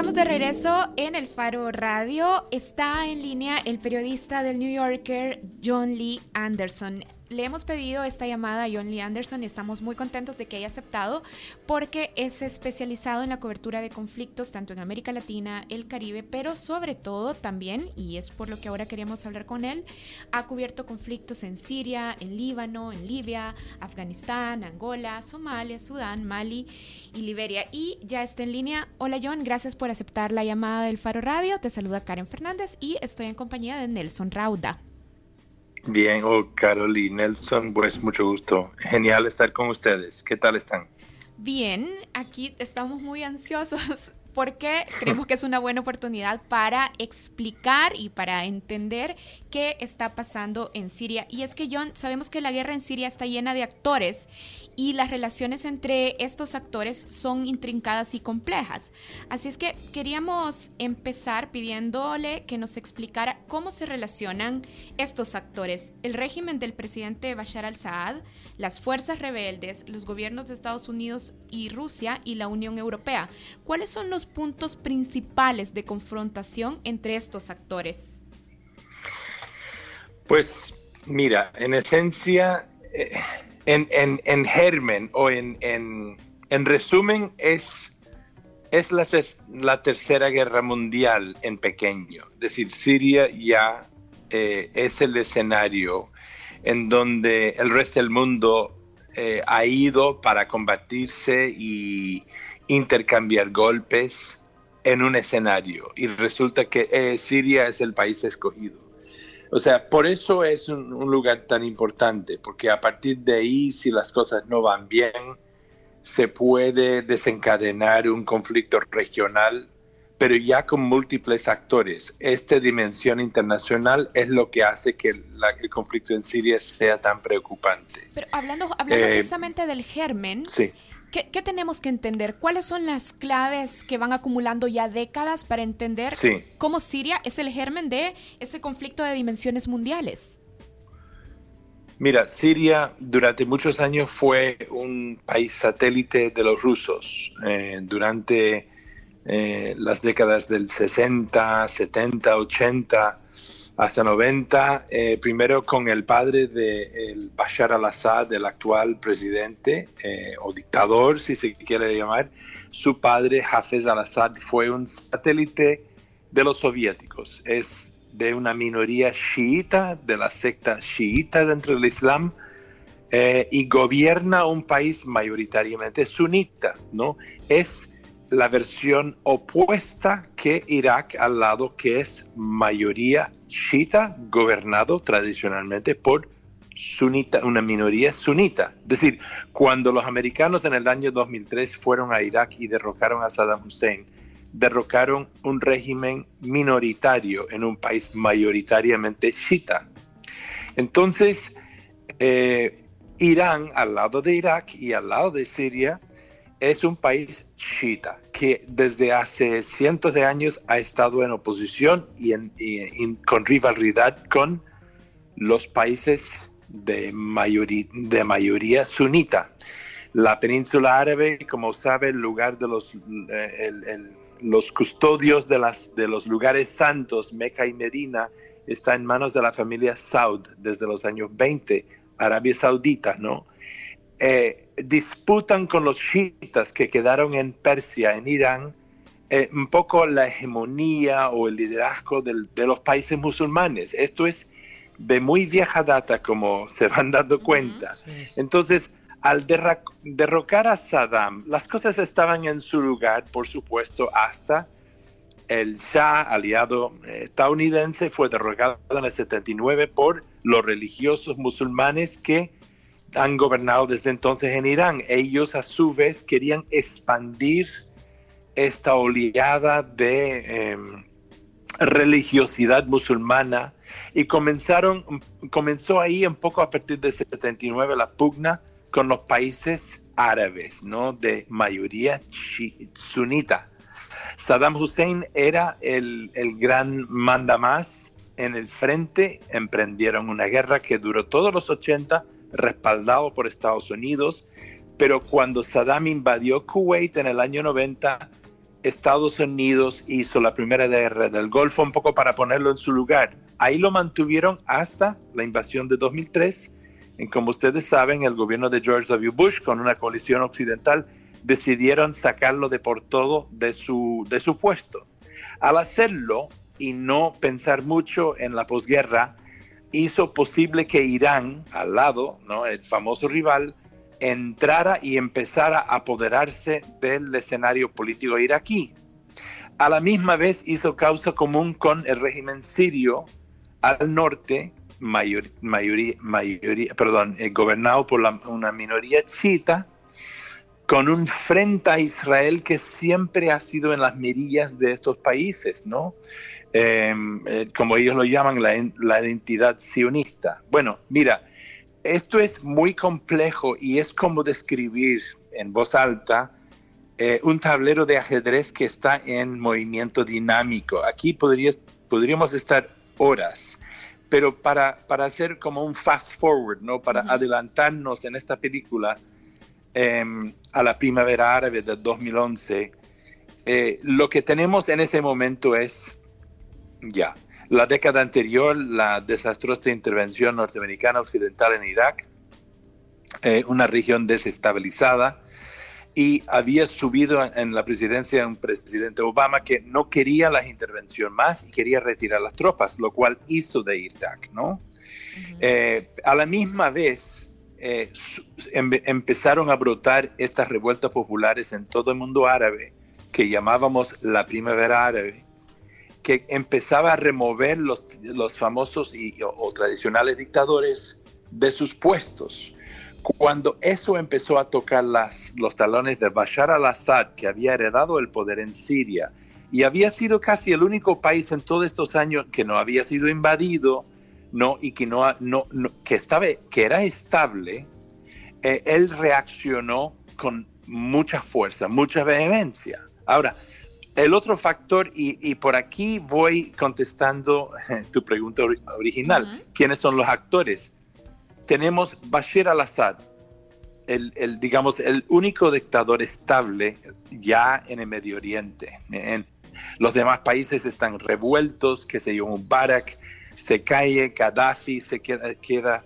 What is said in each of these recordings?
Estamos de regreso en el Faro Radio. Está en línea el periodista del New Yorker John Lee Anderson le hemos pedido esta llamada a John Lee Anderson y estamos muy contentos de que haya aceptado porque es especializado en la cobertura de conflictos tanto en América Latina, el Caribe, pero sobre todo también, y es por lo que ahora queríamos hablar con él, ha cubierto conflictos en Siria, en Líbano, en Libia, Afganistán, Angola, Somalia, Sudán, Mali y Liberia. Y ya está en línea. Hola John, gracias por aceptar la llamada del Faro Radio. Te saluda Karen Fernández y estoy en compañía de Nelson Rauda. Bien, oh, Carol y Nelson, pues mucho gusto. Genial estar con ustedes. ¿Qué tal están? Bien, aquí estamos muy ansiosos porque creemos que es una buena oportunidad para explicar y para entender qué está pasando en Siria. Y es que, John, sabemos que la guerra en Siria está llena de actores y las relaciones entre estos actores son intrincadas y complejas. Así es que queríamos empezar pidiéndole que nos explicara cómo se relacionan estos actores, el régimen del presidente Bashar al-Assad, las fuerzas rebeldes, los gobiernos de Estados Unidos y Rusia y la Unión Europea. ¿Cuáles son los puntos principales de confrontación entre estos actores? Pues mira, en esencia, eh, en, germen o en, resumen es, es la, la, tercera guerra mundial en pequeño. Es decir, Siria ya eh, es el escenario en donde el resto del mundo eh, ha ido para combatirse y intercambiar golpes en un escenario. Y resulta que eh, Siria es el país escogido. O sea, por eso es un, lugar tan importante, porque a partir de ahí, si las cosas no van bien, se puede desencadenar un conflicto regional, pero ya con múltiples actores. Esta dimensión internacional es lo que hace que el conflicto en Siria sea tan preocupante. Pero hablando, hablando eh, precisamente del germen, sí. ¿Qué, tenemos que entender? ¿Cuáles son las claves que van acumulando ya décadas para entender cómo Siria es el germen de ese conflicto de dimensiones mundiales? Mira, Siria durante muchos años fue un país satélite de los rusos. Eh, durante eh, las décadas del 60, 70, 80, hasta 90, eh, primero con el padre de Bashar al-Assad, el actual presidente eh, o dictador, si se quiere llamar. Su padre, Hafez al-Assad, fue un satélite de los soviéticos. Es de una minoría chiita, de la secta chiita dentro del Islam, eh, y gobierna un país mayoritariamente sunita, ¿no? Es la versión opuesta que Irak al lado que es mayoría chiita gobernado tradicionalmente por sunita, una minoría sunita. Es decir, cuando los americanos en el año 2003 fueron a Irak y derrocaron a Saddam Hussein, derrocaron un régimen minoritario en un país mayoritariamente chiita. Entonces, eh, Irán al lado de Irak y al lado de Siria es un país chiita que desde hace cientos de años ha estado en oposición y, con rivalidad con los países de, de mayoría sunita. La península árabe, como sabe, el lugar de los, eh, custodios de, de los lugares santos, Meca y Medina, está en manos de la familia Saud desde los años 20, Arabia Saudita, ¿no? Eh, disputan con los chiitas que quedaron en Persia, en Irán, eh, un poco la hegemonía o el liderazgo de los países musulmanes. Esto es de muy vieja data, como se van dando cuenta. Entonces, al derrocar a Saddam, las cosas estaban en su lugar, por supuesto, hasta el Shah, aliado eh, estadounidense, fue derrocado en el 79 por los religiosos musulmanes que han gobernado desde entonces en Irán. Ellos a su vez querían expandir esta oleada de em, religiosidad musulmana y comenzaron, comenzó ahí un poco a partir del 79 la pugna con los países árabes, ¿no? De mayoría sunita. Saddam Hussein era el, el gran mandamás en el frente, emprendieron una guerra que duró todos los 80 respaldado por Estados Unidos, pero cuando Saddam invadió Kuwait en el año 90, Estados Unidos hizo la primera guerra del Golfo un poco para ponerlo en su lugar. Ahí lo mantuvieron hasta la invasión de 2003. Y como ustedes saben, el gobierno de George W. Bush con una coalición occidental decidieron sacarlo de por todo de su, de su puesto. Al hacerlo y no pensar mucho en la posguerra, hizo posible que Irán, al lado, ¿no? el famoso rival, entrara y empezara a apoderarse del escenario político iraquí. A la misma vez hizo causa común con el régimen sirio al norte, perdón, eh, gobernado por una minoría chiita, con un frente a Israel que siempre ha sido en las mirillas de estos países, ¿no? Em, eh, como ellos lo llaman, la, la identidad sionista. Bueno, mira, esto es muy complejo y es como describir en voz alta eh, un tablero de ajedrez que está en movimiento dinámico. Aquí podríamos estar horas, pero para, para hacer como un fast forward, ¿no? para adelantarnos en esta película em, a la primavera árabe del 2011, eh, lo que tenemos en ese momento es, ya, la década anterior, la desastrosa intervención norteamericana occidental en Irak, eh, una región desestabilizada, y había subido en la presidencia un presidente Obama que no quería la intervención más y quería retirar las tropas, lo cual hizo de Irak, ¿no? Eh, a la misma vez, eh, em, empezaron a brotar estas revueltas populares en todo el mundo árabe, que llamábamos la primavera árabe, que empezaba a remover los, los famosos y, o, tradicionales dictadores de sus puestos. Cuando eso empezó a tocar las, los talones de Bashar al-Assad, que había heredado el poder en Siria, y había sido casi el único país en todos estos años que no había sido invadido, no y que no, no, que estaba que era estable, eh, él reaccionó con mucha fuerza, mucha vehemencia. Ahora, el otro factor, y, por aquí voy contestando tu pregunta original, ¿quiénes son los actores? Tenemos Bashir al-Assad, el, digamos, el único dictador estable ya en el Medio Oriente. En, los demás países están revueltos, que se yo, Mubarak se cae, Gaddafi se queda, queda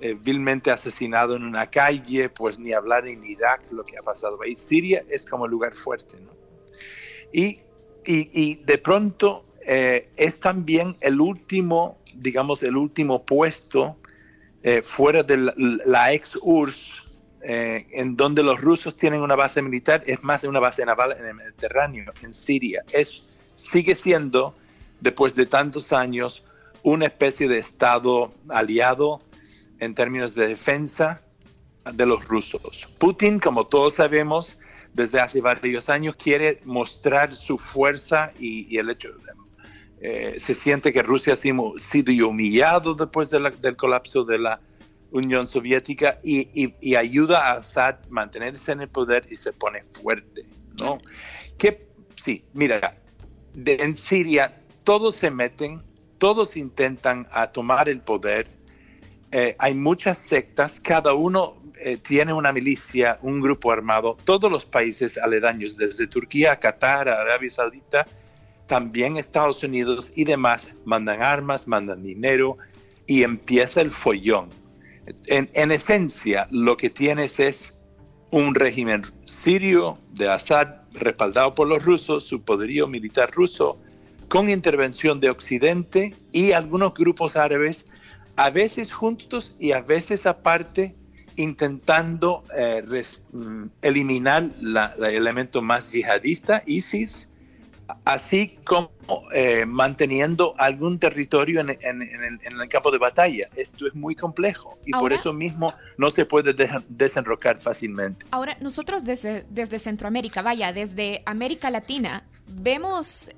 eh, vilmente asesinado en una calle, pues ni hablar en Irak lo que ha pasado ahí. Siria es como lugar fuerte, ¿no? Y, de pronto eh, es también el último, digamos, el último puesto eh, fuera de la, ex URSS, eh, en donde los rusos tienen una base militar, es más una base naval en el Mediterráneo, en Siria. Es, sigue siendo, después de tantos años, una especie de Estado aliado en términos de defensa de los rusos. Putin, como todos sabemos, desde hace varios años quiere mostrar su fuerza y, el hecho, eh, se siente que Rusia ha sido, humillado después del colapso de la Unión Soviética y, ayuda a Assad a mantenerse en el poder y se pone fuerte, ¿no? Que, sí, mira, en Siria todos se meten, todos intentan a tomar el poder, eh, hay muchas sectas, cada uno eh, tiene una milicia, un grupo armado, todos los países aledaños, desde Turquía, Qatar, Arabia Saudita, también Estados Unidos y demás, mandan armas, mandan dinero y empieza el follón. En, esencia, lo que tienes es un régimen sirio de Assad respaldado por los rusos, su poderío militar ruso, con intervención de Occidente y algunos grupos árabes, a veces juntos y a veces aparte, intentando eh, mm, eliminar el elemento más yihadista, ISIS, así como eh, manteniendo algún territorio en, el, campo de batalla. Esto es muy complejo y por eso mismo no se puede desenrocar fácilmente. Ahora, nosotros desde, desde Centroamérica, vaya, desde América Latina, vemos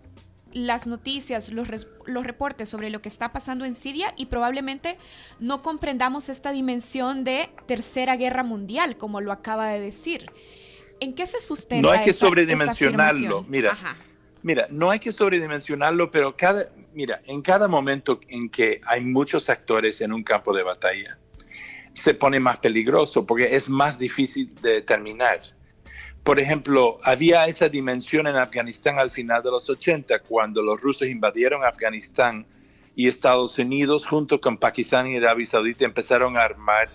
las noticias, los, los, reportes sobre lo que está pasando en Siria y probablemente no comprendamos esta dimensión de tercera guerra mundial, como lo acaba de decir. ¿En qué se sustenta? No hay que sobredimensionarlo, mira. Mira, no hay que sobredimensionarlo, pero cada, mira, en cada momento en que hay muchos actores en un campo de batalla, se pone más peligroso porque es más difícil de determinar. Por ejemplo, había esa dimensión en Afganistán al final de los 80, cuando los rusos invadieron Afganistán y Estados Unidos, junto con Pakistán y Arabia Saudita, empezaron a armar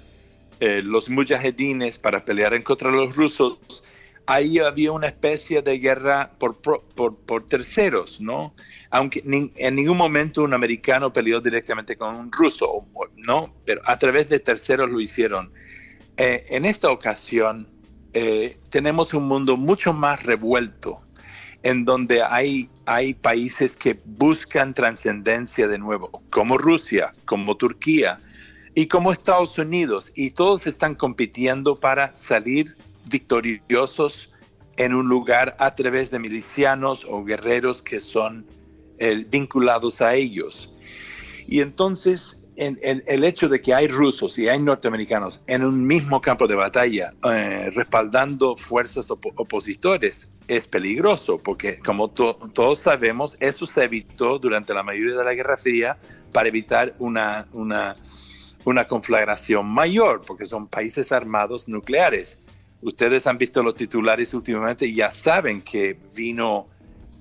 eh, los mujahedines para pelear en contra de los rusos. Ahí había una especie de guerra por, terceros, ¿no? Aunque en ningún momento un americano peleó directamente con un ruso, ¿no? Pero a través de terceros lo hicieron. Eh, en esta ocasión, eh, tenemos un mundo mucho más revuelto, en donde hay, hay países que buscan trascendencia de nuevo, como Rusia, como Turquía y como Estados Unidos, y todos están compitiendo para salir victoriosos en un lugar a través de milicianos o guerreros que son eh, vinculados a ellos. Y entonces el hecho de que hay rusos y hay norteamericanos en un mismo campo de batalla eh, respaldando fuerzas opositores es peligroso porque como todos sabemos eso se evitó durante la mayoría de la Guerra Fría para evitar una, una, una conflagración mayor porque son países armados nucleares. Ustedes han visto los titulares últimamente y ya saben que vino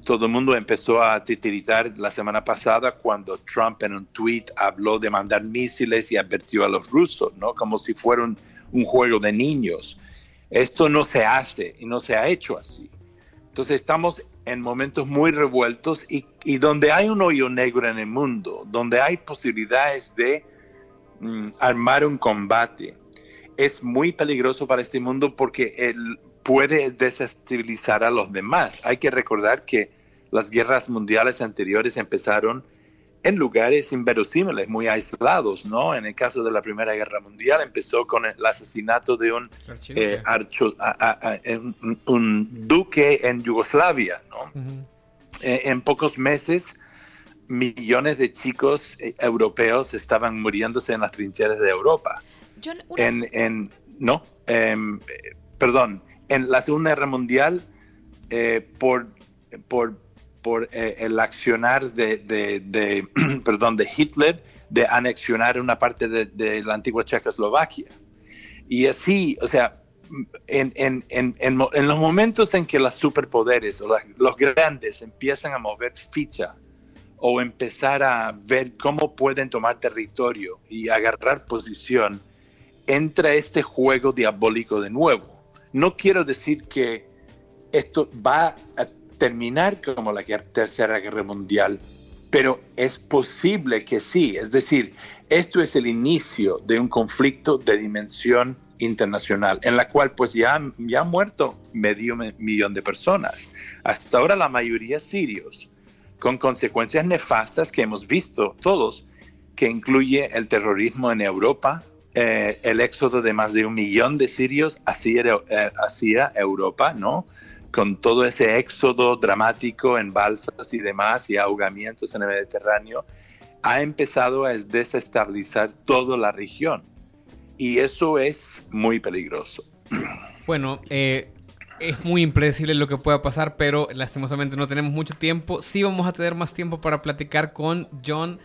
todo el mundo empezó a titiritar la semana pasada cuando Trump en un tweet habló de mandar misiles y advirtió a los rusos, ¿no? Como si fuera un, juego de niños. Esto no se hace y no se ha hecho así. Entonces estamos en momentos muy revueltos y, donde hay un hoyo negro en el mundo, donde hay posibilidades de mm, armar un combate, es muy peligroso para este mundo porque él puede desestabilizar a los demás. Hay que recordar que las guerras mundiales anteriores empezaron en lugares inverosímiles, muy aislados, ¿no? En el caso de la Primera Guerra Mundial empezó con el asesinato de un, eh, un, duque en Yugoslavia, ¿no? Eh, en pocos meses, millones de chicos eh, europeos estaban muriéndose en las trincheras de Europa. en, no, em, perdón, en la Segunda Guerra Mundial, por, por por eh, el accionar de, perdón, de Hitler de anexionar una parte de, la antigua Checoslovaquia. Y así, o sea, en, en, en, en, los momentos en que los superpoderes o los grandes empiezan a mover ficha o empezar a ver cómo pueden tomar territorio y agarrar posición, entra este juego diabólico de nuevo. No quiero decir que esto va a terminar como la Tercera Guerra Mundial, pero es posible que sí. Es decir, esto es el inicio de un conflicto de dimensión internacional, en la cual pues ya, ya han muerto medio millón de personas. Hasta ahora la mayoría sirios, con consecuencias nefastas que hemos visto todos, que incluye el terrorismo en Europa, eh, el éxodo de más de un millón de sirios hacia, eh, hacia Europa, ¿no? Con todo ese éxodo dramático en balsas y demás y ahogamientos en el Mediterráneo, ha empezado a desestabilizar toda la región. Y eso es muy peligroso. Bueno, eh, es muy impredecible lo que pueda pasar, pero lastimosamente no tenemos mucho tiempo. Sí vamos a tener más tiempo para platicar con John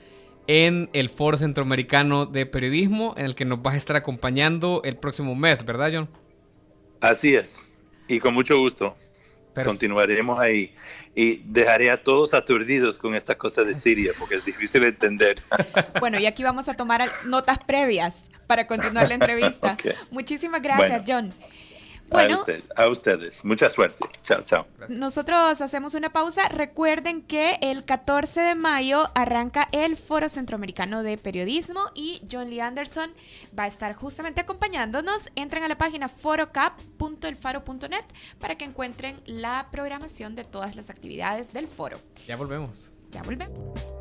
en el Foro Centroamericano de Periodismo, en el que nos vas a estar acompañando el próximo mes, ¿verdad, John? Así es, y con mucho gusto. Continuaremos ahí. Y dejaré a todos aturdidos con esta cosa de Siria, porque es difícil entender. Bueno, y aquí vamos a tomar notas previas para continuar la entrevista. Muchísimas gracias, John. Bueno, a, ustedes. Mucha suerte. Chao, chao. Nosotros hacemos una pausa. Recuerden que el 14 de mayo arranca el Foro Centroamericano de Periodismo y John Lee Anderson va a estar justamente acompañándonos. Entren a la página forocap.elfaro.net para que encuentren la programación de todas las actividades del foro. Ya volvemos. Ya volvemos.